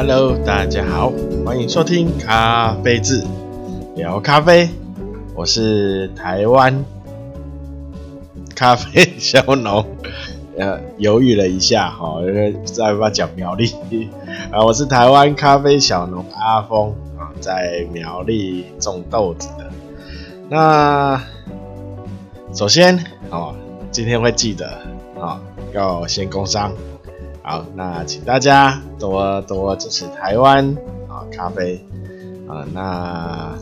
Hello，大家好，欢迎收听咖啡志聊咖啡。我是台湾咖啡小农，呃，犹豫了一下哈，因为不知道要不要讲苗栗 啊。我是台湾咖啡小农阿峰啊，在苗栗种豆子的。那首先哦，今天会记得啊，要先工商。好，那请大家多多支持台湾啊咖啡啊。那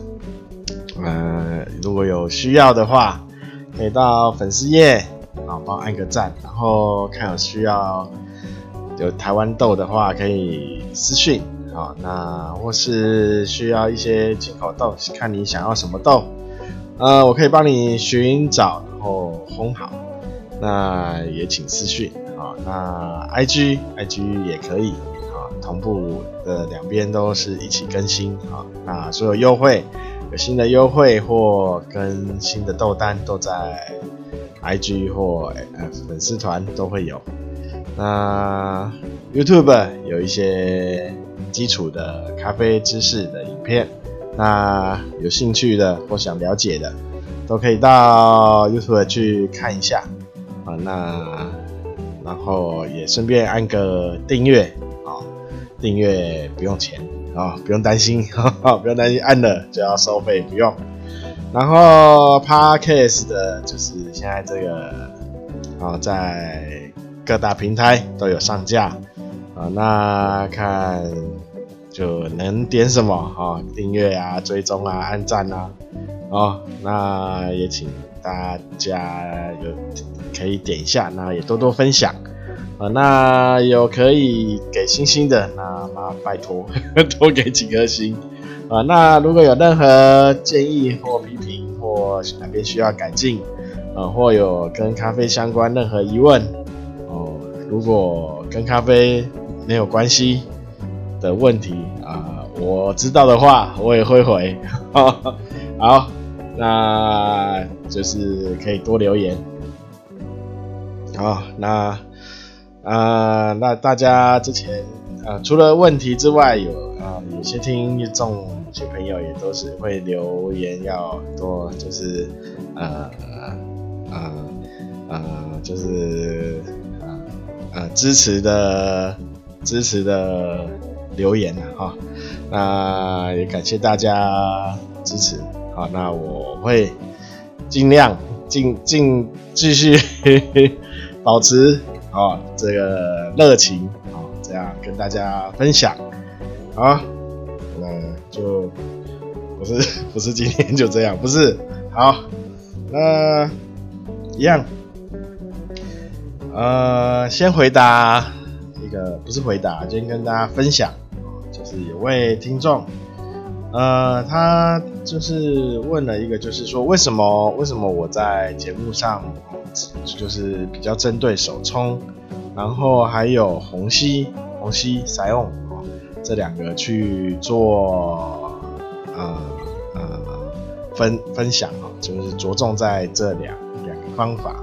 呃，如果有需要的话，可以到粉丝页啊帮我按个赞，然后看有需要有台湾豆的话，可以私讯啊。那或是需要一些进口豆，看你想要什么豆，呃，我可以帮你寻找，然后烘好。那也请私讯那 IG IG 也可以啊，同步的两边都是一起更新啊。那所有优惠，有新的优惠或更新的豆单都在 IG 或呃粉丝团都会有。那 YouTube 有一些基础的咖啡知识的影片，那有兴趣的或想了解的，都可以到 YouTube 去看一下。啊，那然后也顺便按个订阅啊，订阅不用钱啊，不用担心，不用担心按了就要收费，不用。然后 Podcast 的就是现在这个啊，在各大平台都有上架啊，那看就能点什么啊，订阅啊，追踪啊，按赞啊，哦，那也请大家有。可以点一下，那也多多分享啊。那有可以给星星的，那麻拜托多给几颗星啊。那如果有任何建议或批评，或哪边需要改进啊，或有跟咖啡相关任何疑问哦，如果跟咖啡没有关系的问题啊，我知道的话，我也会回。好，那就是可以多留言。好，那啊、那大家之前啊、除了问题之外，有啊、有些听众、有些朋友也都是会留言，要多就是呃呃呃，就是呃呃支持的支持的留言哈，那也感谢大家支持，好，那我会尽量尽尽继续。保持啊，这个热情啊，这样跟大家分享好，那就不是不是今天就这样，不是好，那一样，呃，先回答一个不是回答，先跟大家分享，就是有位听众，呃，他就是问了一个，就是说为什么为什么我在节目上。就是比较针对手冲，然后还有虹吸、虹吸、Saion 哦，这两个去做呃呃分分享啊，就是着重在这两两个方法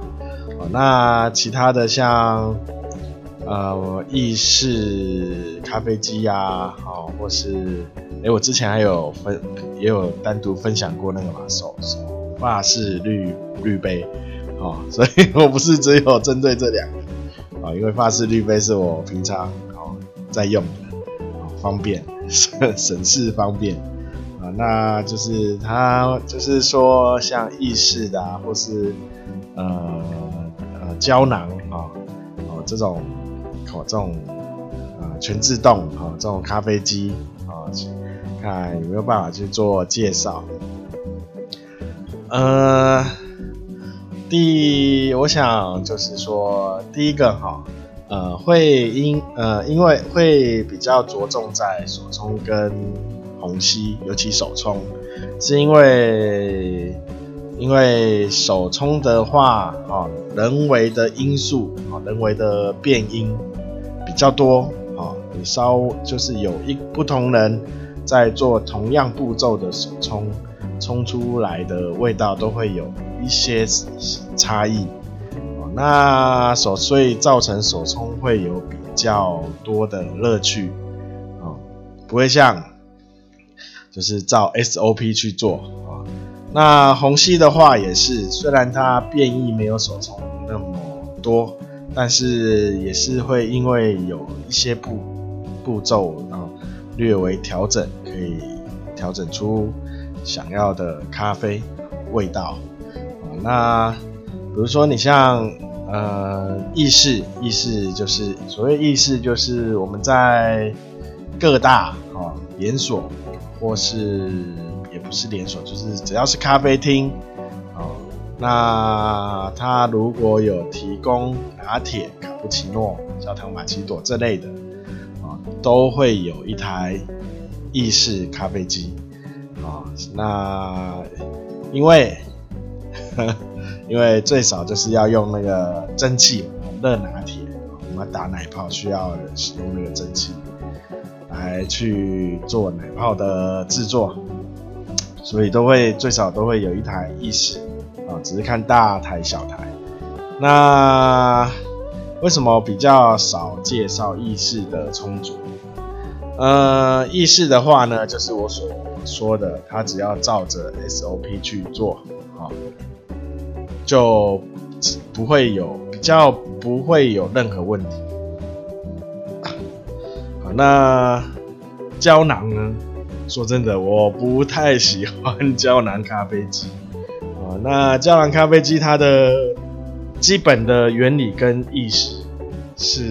哦。那其他的像呃意式咖啡机呀，哦，或是哎，我之前还有分也有单独分享过那个嘛手手法式滤滤杯。哦，所以我不是只有针对这两个啊，因为法式滤杯是我平常哦在用的，哦方便省省事方便啊，那就是它就是说像意式的啊，或是呃呃胶囊啊哦这种哦这种啊全自动啊这种咖啡机啊，看有没有办法去做介绍，呃。第，我想就是说，第一个哈，呃，会因呃，因为会比较着重在手冲跟虹吸，尤其手冲，是因为因为手冲的话，啊，人为的因素啊，人为的变因比较多啊，你稍就是有一不同人在做同样步骤的手冲，冲出来的味道都会有。一些差异，那所所以造成手冲会有比较多的乐趣，不会像就是照 SOP 去做啊。那虹吸的话也是，虽然它变异没有手冲那么多，但是也是会因为有一些步步骤，然后略微调整，可以调整出想要的咖啡味道。那比如说你像呃意式，意式就是所谓意式，就是我们在各大啊连锁或是也不是连锁，就是只要是咖啡厅，那它如果有提供拿铁、卡布奇诺、焦糖玛奇朵这类的啊，都会有一台意式咖啡机啊。那因为 因为最少就是要用那个蒸汽热拿铁，我们打奶泡需要使用那个蒸汽来去做奶泡的制作，所以都会最少都会有一台意式只是看大台小台。那为什么比较少介绍意式的充足？呃，意式的话呢，就是我所说的，它只要照着 SOP 去做啊。就不会有比较不会有任何问题。好，那胶囊呢？说真的，我不太喜欢 胶囊咖啡机。那胶囊咖啡机它的基本的原理跟意式是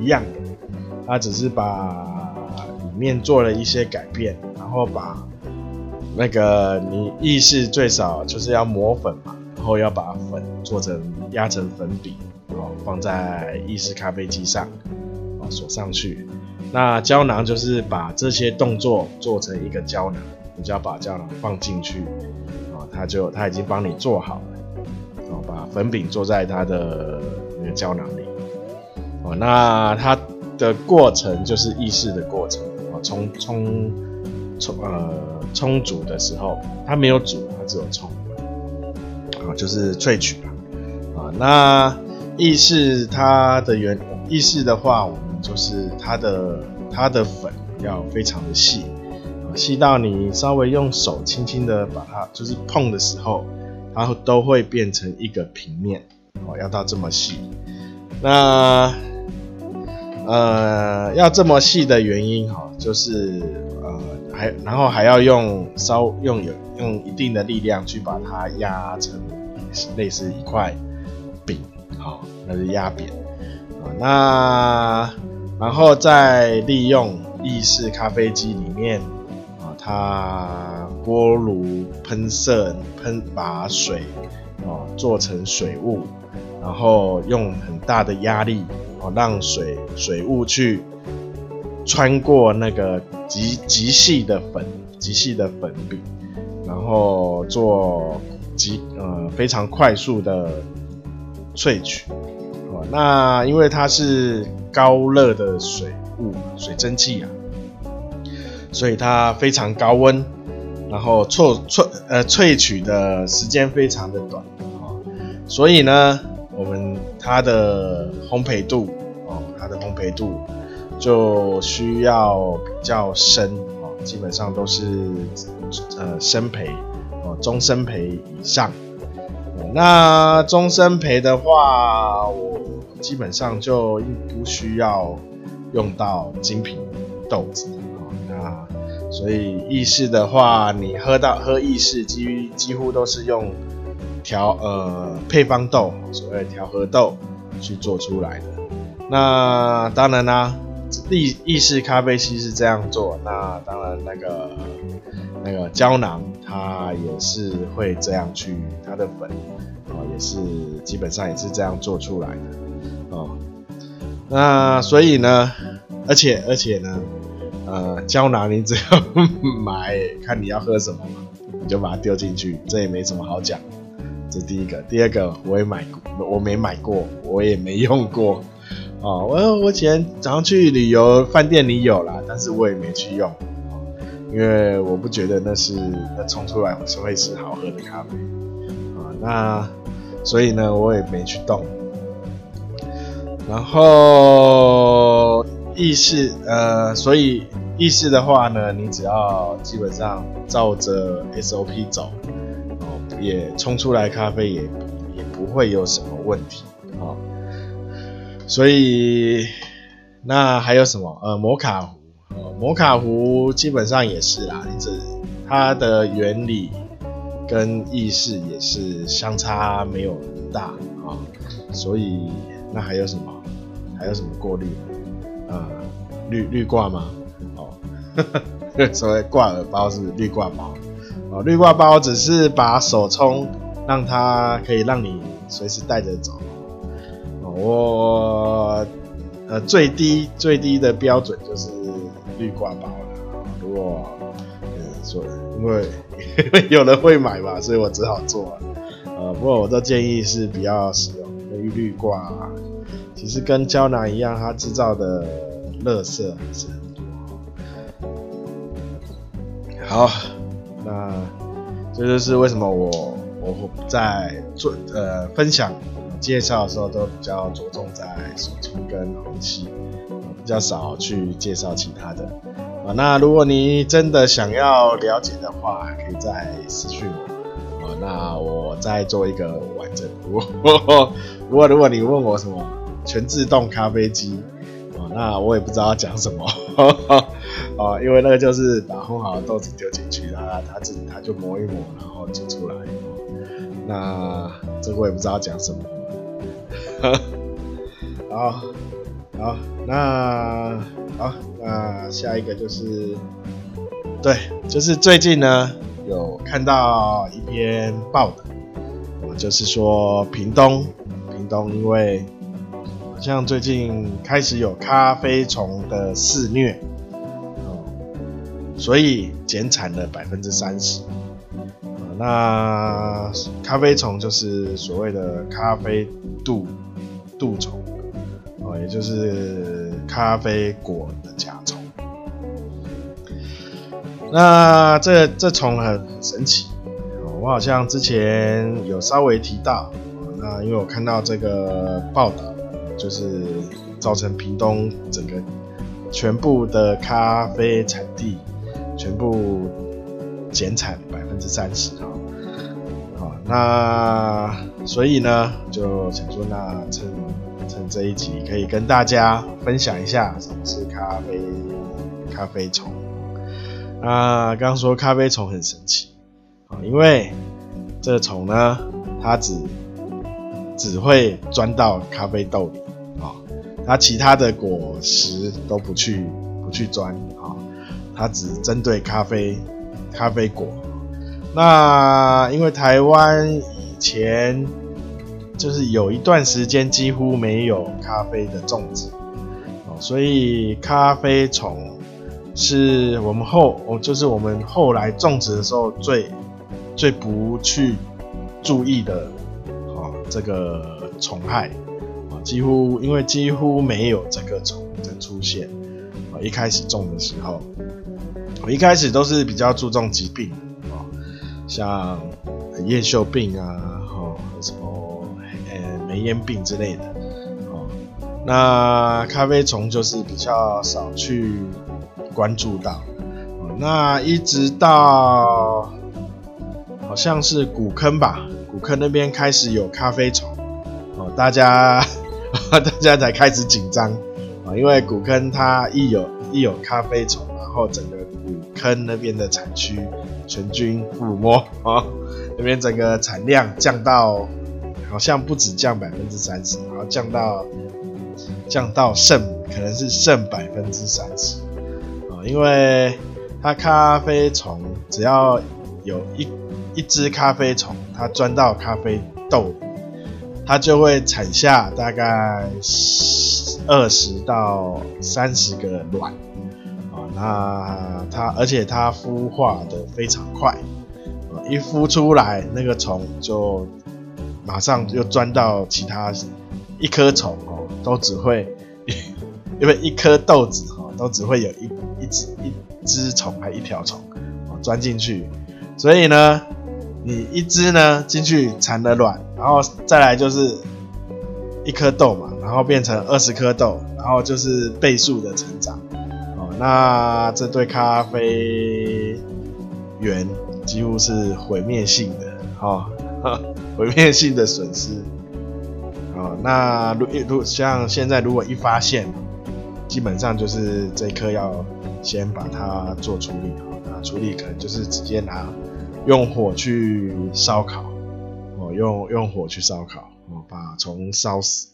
一样的，它只是把里面做了一些改变，然后把那个你意式最少就是要磨粉嘛。然后要把粉做成压成粉饼，然后放在意式咖啡机上，啊锁上去。那胶囊就是把这些动作做成一个胶囊，你就要把胶囊放进去，它就它已经帮你做好了，然后把粉饼做在它的那个胶囊里，哦，那它的过程就是意式的过程，啊，冲冲冲呃冲煮的时候，它没有煮，它只有冲。啊，就是萃取啊，那意式它的原意式的话，我们就是它的它的粉要非常的细。啊，细到你稍微用手轻轻的把它就是碰的时候，它都会变成一个平面哦，要到这么细。那呃，要这么细的原因哈，就是呃还然后还要用稍用有用一定的力量去把它压成。类似一块饼，好，那是压扁啊。那然后再利用意式咖啡机里面，它锅炉喷射喷把水哦做成水雾，然后用很大的压力哦让水水雾去穿过那个极极细的粉极细的粉饼，然后做。极呃非常快速的萃取，哦，那因为它是高热的水雾水蒸气啊，所以它非常高温，然后萃萃呃萃取的时间非常的短，哦，所以呢，我们它的烘焙度哦，它的烘焙度就需要比较深哦，基本上都是呃深焙。中深焙以上，那中深焙的话，我基本上就不需要用到精品豆子。啊所以意式的话，你喝到喝意式，几几乎都是用调呃配方豆，所谓调和豆去做出来的。那当然啦，意意式咖啡机是这样做，那当然那个。那个胶囊，它也是会这样去，它的粉哦，也是基本上也是这样做出来的哦。那所以呢，而且而且呢，呃，胶囊你只要买，看你要喝什么嘛，你就把它丢进去，这也没什么好讲。这第一个，第二个我也买过，我没买过，我也没用过。哦，我我以前早上去旅游，饭店里有啦，但是我也没去用。因为我不觉得那是那冲出来是会是好喝的咖啡啊，那所以呢，我也没去动。然后意式呃，所以意式的话呢，你只要基本上照着 SOP 走，哦，也冲出来咖啡也也不会有什么问题哦。所以那还有什么？呃，摩卡壶，呃，摩卡壶基本上也是啦，一直它的原理跟意式也是相差没有很大啊，哦。所以那还有什么？还有什么过滤？啊，绿绿挂吗？哦 所谓挂耳包是绿挂包哦，绿挂包只是把手冲，让它可以让你随时带着走哦。我呃最低最低的标准就是绿挂包了。如果呃说因为因为 有人会买嘛，所以我只好做了。呃，不过我的建议是比较实用，因为滤挂其实跟胶囊一样，它制造的垃圾还是很多。好，那这就是为什么我我在做呃分享介绍的时候都比较着重在手冲跟虹吸，比较少去介绍其他的啊。那如果你真的想要了解的话，可以再私讯我啊。那我再做一个完整。如果如果如果你问我什么全自动咖啡机哦，那我也不知道讲什么。啊，因为那个就是把烘好的豆子丢进去，它它自己它就磨一磨，然后就出来。那这个我也不知道讲什么。好，好，那好，那下一个就是，对，就是最近呢有看到一篇报道，就是说屏东，屏东因为像最近开始有咖啡虫的肆虐。哦所以减产了百分之三十。那咖啡虫就是所谓的咖啡蠹蠹虫，哦，也就是咖啡果的甲虫。那这这虫很神奇，我好像之前有稍微提到。那因为我看到这个报道，就是造成屏东整个全部的咖啡产地。全部减产百分之三十啊，好，那所以呢，就想说，那趁趁这一集可以跟大家分享一下什么是咖啡咖啡虫。那刚刚说咖啡虫很神奇啊，因为这个虫呢，它只只会钻到咖啡豆里啊，它其他的果实都不去不去钻啊。它只针对咖啡、咖啡果。那因为台湾以前就是有一段时间几乎没有咖啡的种植，哦，所以咖啡虫是我们后，哦，就是我们后来种植的时候最最不去注意的，哦，这个虫害，几乎因为几乎没有这个虫的出现，啊，一开始种的时候。我一开始都是比较注重疾病啊，像叶锈病啊，哦，什么呃霉烟病之类的哦。那咖啡虫就是比较少去关注到。那一直到好像是古坑吧，古坑那边开始有咖啡虫哦，大家 大家才开始紧张啊，因为古坑它一有一有咖啡虫，然后整个古。坑那边的产区全军覆没啊！那边整个产量降到好像不止降百分之三十，然后降到降到剩可能是剩百分之三十啊！因为它咖啡虫只要有一一只咖啡虫，它钻到咖啡豆里，它就会产下大概二十到三十个卵。啊那它，而且它孵化的非常快，一孵出来，那个虫就马上就钻到其他一颗虫哦，都只会因为一颗豆子哦，都只会有一一只一只虫还一条虫哦钻进去，所以呢，你一只呢进去产了卵，然后再来就是一颗豆嘛，然后变成二十颗豆，然后就是倍数的成长。哦那这对咖啡园几乎是毁灭性的，哈，毁灭性的损失。哦，那如如像现在如果一发现，基本上就是这颗要先把它做处理，那处理可能就是直接拿用火去烧烤，哦，用用火去烧烤，哦，把虫烧死。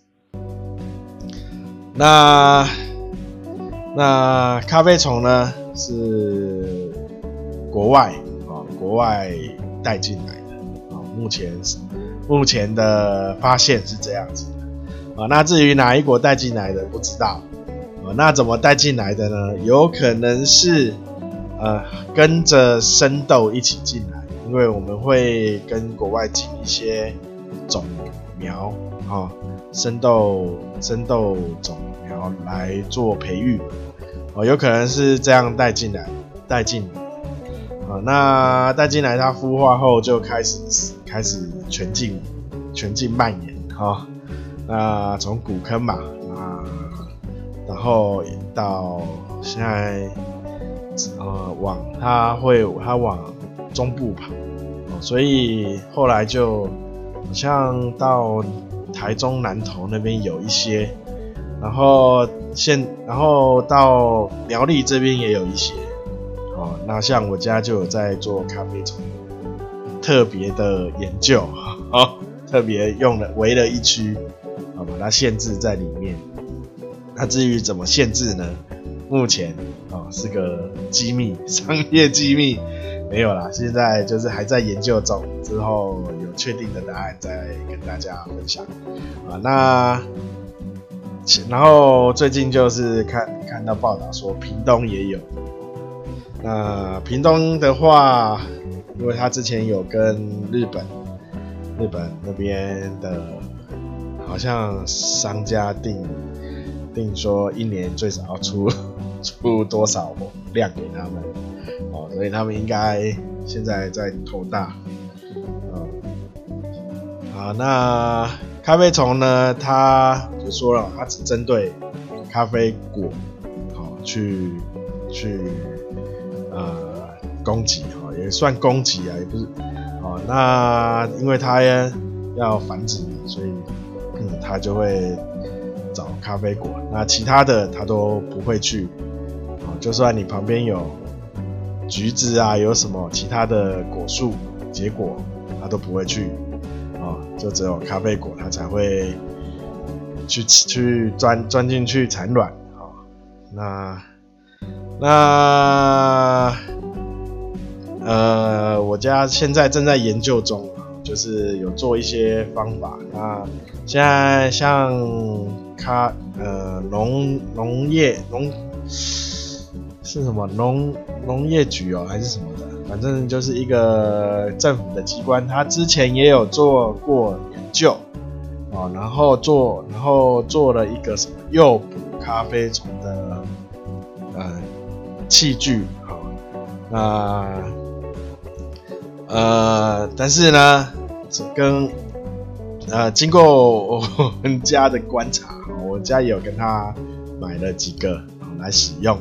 那那咖啡虫呢是国外啊，国外带进来的啊，目前是。目前的发现是这样子的啊，那至于哪一国带进来的不知道啊，那怎么带进来的呢？有可能是呃跟着生豆一起进来，因为我们会跟国外进一些种苗啊，生豆生豆种苗来做培育哦，有可能是这样带进来带进啊，那带进来它孵化后就开始。开始全境全境蔓延哈，那从古坑嘛啊，然后到现在呃往它会它往中部跑，所以后来就好像到台中南投那边有一些，然后现然后到苗栗这边也有一些，哦，那像我家就有在做咖啡虫。特别的研究啊，特别用了围了一区啊，把它限制在里面。那至于怎么限制呢？目前啊是个机密，商业机密，没有啦。现在就是还在研究中，之后有确定的答案再跟大家分享啊。那然后最近就是看看到报道说屏东也有，那屏东的话。因为他之前有跟日本，日本那边的，好像商家定定说一年最少要出 出多少量给他们，哦，所以他们应该现在在头大，嗯，好，那咖啡虫呢？它就说了，它只针对咖啡果，好去去呃攻击。也算攻击啊，也不是，哦，那因为它要繁殖，所以嗯，它就会咖啡果，那其他的它都不会去，哦，就算你旁边有橘子啊，有什么其他的果树结果，它都不会去，哦，就只有咖啡果它才会去去钻钻进去产卵，啊，那那。呃，我家现在正在研究中，就是有做一些方法。那现在像咖呃农农业农是什么农农业局哦还是什么的，反正就是一个政府的机关，他之前也有做过研究哦，然后做然后做了一个什么诱捕咖啡虫的呃器具，好、那。呃，但是呢，跟呃经过我们家的观察，家也有跟他买了几个来使用。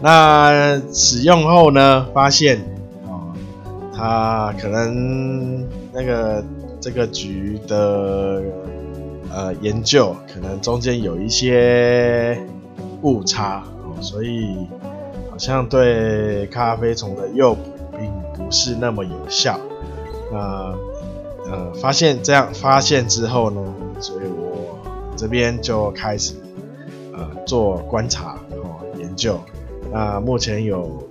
那使用后呢，发现哦，他可能那个这个局的呃研究，可能中间有一些误差，所以好像对咖啡虫的诱捕并。不是那么有效，那呃发现这样发现之后呢，所以我这边就开始呃做观察哦研究，那目前有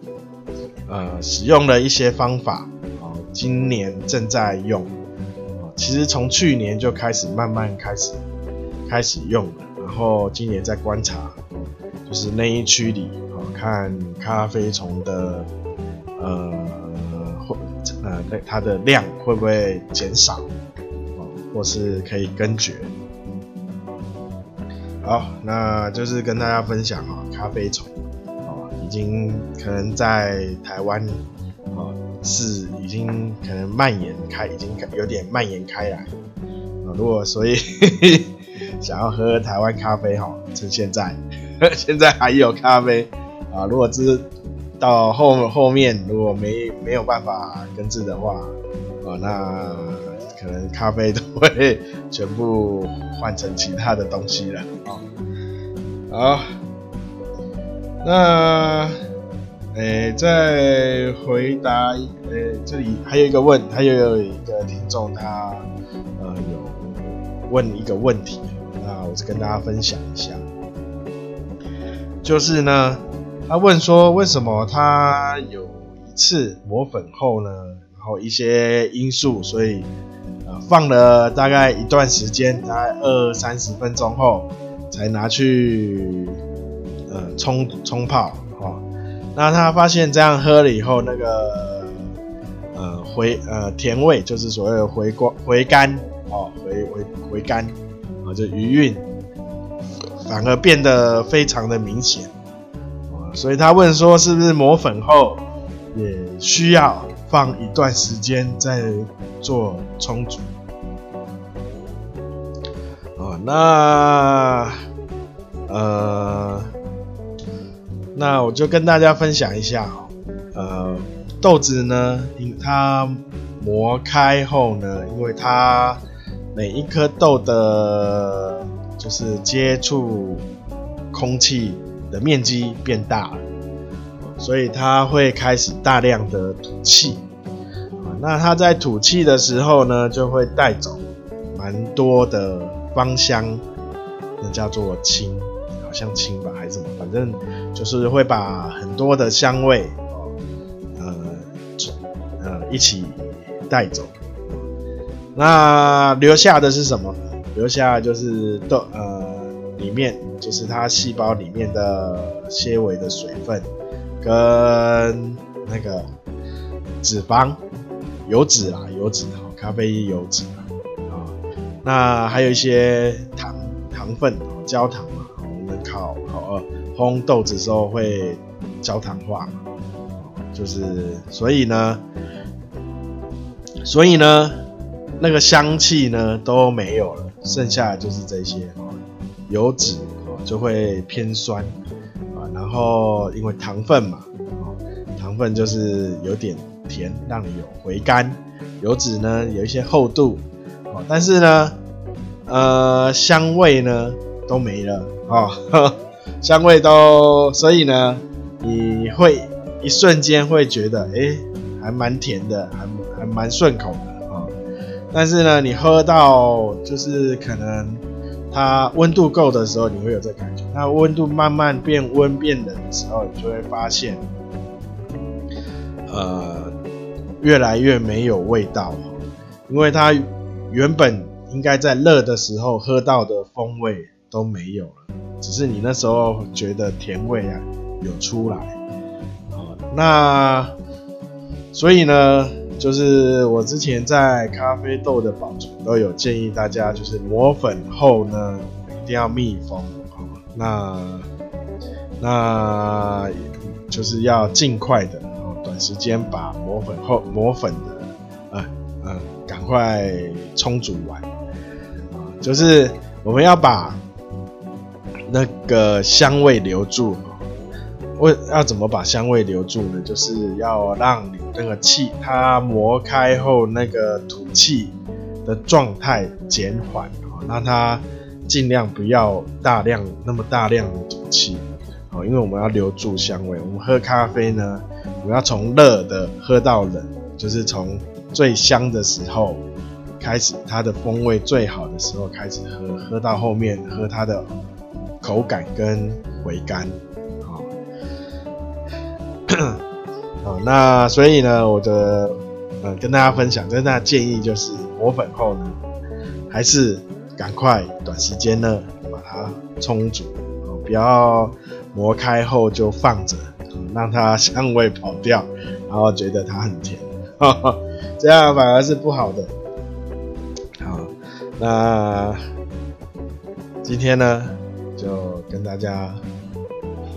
呃使用了一些方法哦，今年正在用哦，其实从去年就开始慢慢开始开始用了，然后今年在观察，就是那一区里哦看咖啡虫的呃。会呃，那它的量会不会减少，哦，或是可以根绝？好，那就是跟大家分享啊，咖啡虫，哦，已经可能在台湾，哦，是已经可能蔓延开，已经有点蔓延开来，啊，如果所以 想要喝台湾咖啡哈，趁现在，现在还有咖啡啊，如果是到后后面如果没没有办法根治的话，啊，那可能咖啡都会全部换成其他的东西了啊。好，那诶，再回答诶，这里还有一个问，还有一个听众他呃有问一个问题，那我是跟大家分享一下。就是呢，他问说，为什么他有一次磨粉后呢，然后一些因素，所以呃放了大概一段时间，大概二三十分钟后才拿去呃冲冲泡哦。那他发现这样喝了以后，那个呃回呃甜味，就是所谓的回光回甘哦，回回回甘啊，就余韵。反而变得非常的明显，所以他问说，是不是磨粉后也需要放一段时间再做冲煮？哦，那呃，那我就跟大家分享一下，呃，豆子呢，它磨开后呢，因为它每一颗豆的。就是接触空气的面积变大了，所以它会开始大量的吐气。那它在吐气的时候呢，就会带走蛮多的芳香，那叫做氢，好像氢吧，还是什么，反正就是会把很多的香味，呃呃一起带走。那留下的是什么？留下就是豆呃里面就是它细胞里面的纤维的水分跟那个脂肪油脂啊油脂哈咖啡油脂啊那还有一些糖糖分焦糖嘛我们烤烤呃烘豆子的时候会焦糖化就是所以呢所以呢那个香气呢都没有了。剩下的就是这些油脂就会偏酸，然后因为糖分嘛，糖分就是有点甜，让你有回甘。油脂呢有一些厚度，哦但是呢，呃，香味呢都没了啊，香味都，所以呢，你会一瞬间会觉得，哎，还蛮甜的，还还蛮顺口的哦。但是呢，你喝到就是可能它温度够的时候，你会有这感觉。那温度慢慢变温变冷的时候，你就会发现，呃，越来越没有味道，因为它原本应该在热的时候喝到的风味都没有了，只是你那时候觉得甜味啊有出来。好，那所以呢，就是我之前在咖啡豆的保存都有建议大家，就是磨粉后呢，一定要密封，那那就是要尽快的，然后短时间把磨粉后磨粉的，呃呃，赶快冲煮完，就是我们要把那个香味留住。为要怎么把香味留住呢？就是要让你那个气它磨开后那个吐气的状态减缓，让它尽量不要大量那么大量的吐气，好，因为我们要留住香味。我们喝咖啡呢，我们要从热的喝到冷，就是从最香的时候开始，它的风味最好的时候开始喝，喝到后面喝它的口感跟回甘。那所以呢，我的呃跟大家分享，跟大家建议就是磨粉后呢，还是赶快短时间呢把它冲煮，不要磨开后就放着，让它香味跑掉，然后觉得它很甜，呵呵，这样反而是不好的。好，那今天呢就跟大家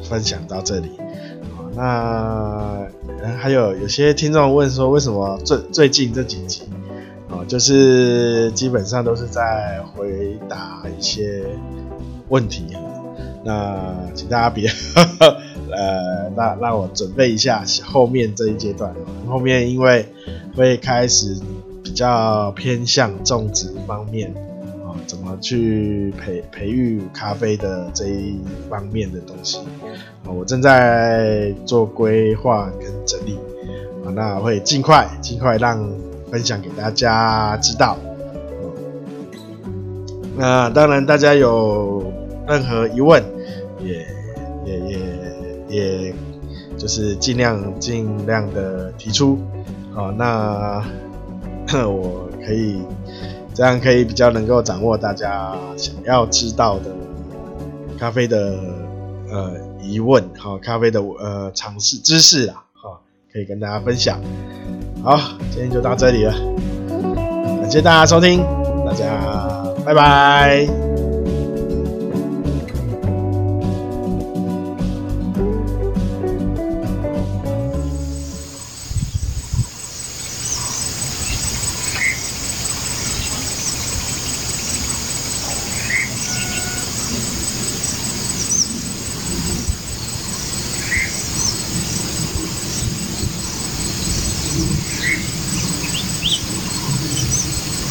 分享到这里。好那还有有些听众问说，为什么最最近这几集啊，就是基本上都是在回答一些问题。那请大家别 呃，让让我准备一下后面这一阶段。后面因为会开始比较偏向种植方面，怎么去培培育咖啡的这一方面的东西，啊，我正在做规划跟整理，啊，那会尽快尽快让分享给大家知道。那当然，大家有任何疑问，也也也也，就是尽量尽量的提出，好，那 我可以这样可以比较能够掌握大家想要知道的咖啡的呃疑问，好，咖啡的呃常识知识啦，好，可以跟大家分享。好，今天就到这里了，感谢大家收听，大家。拜拜。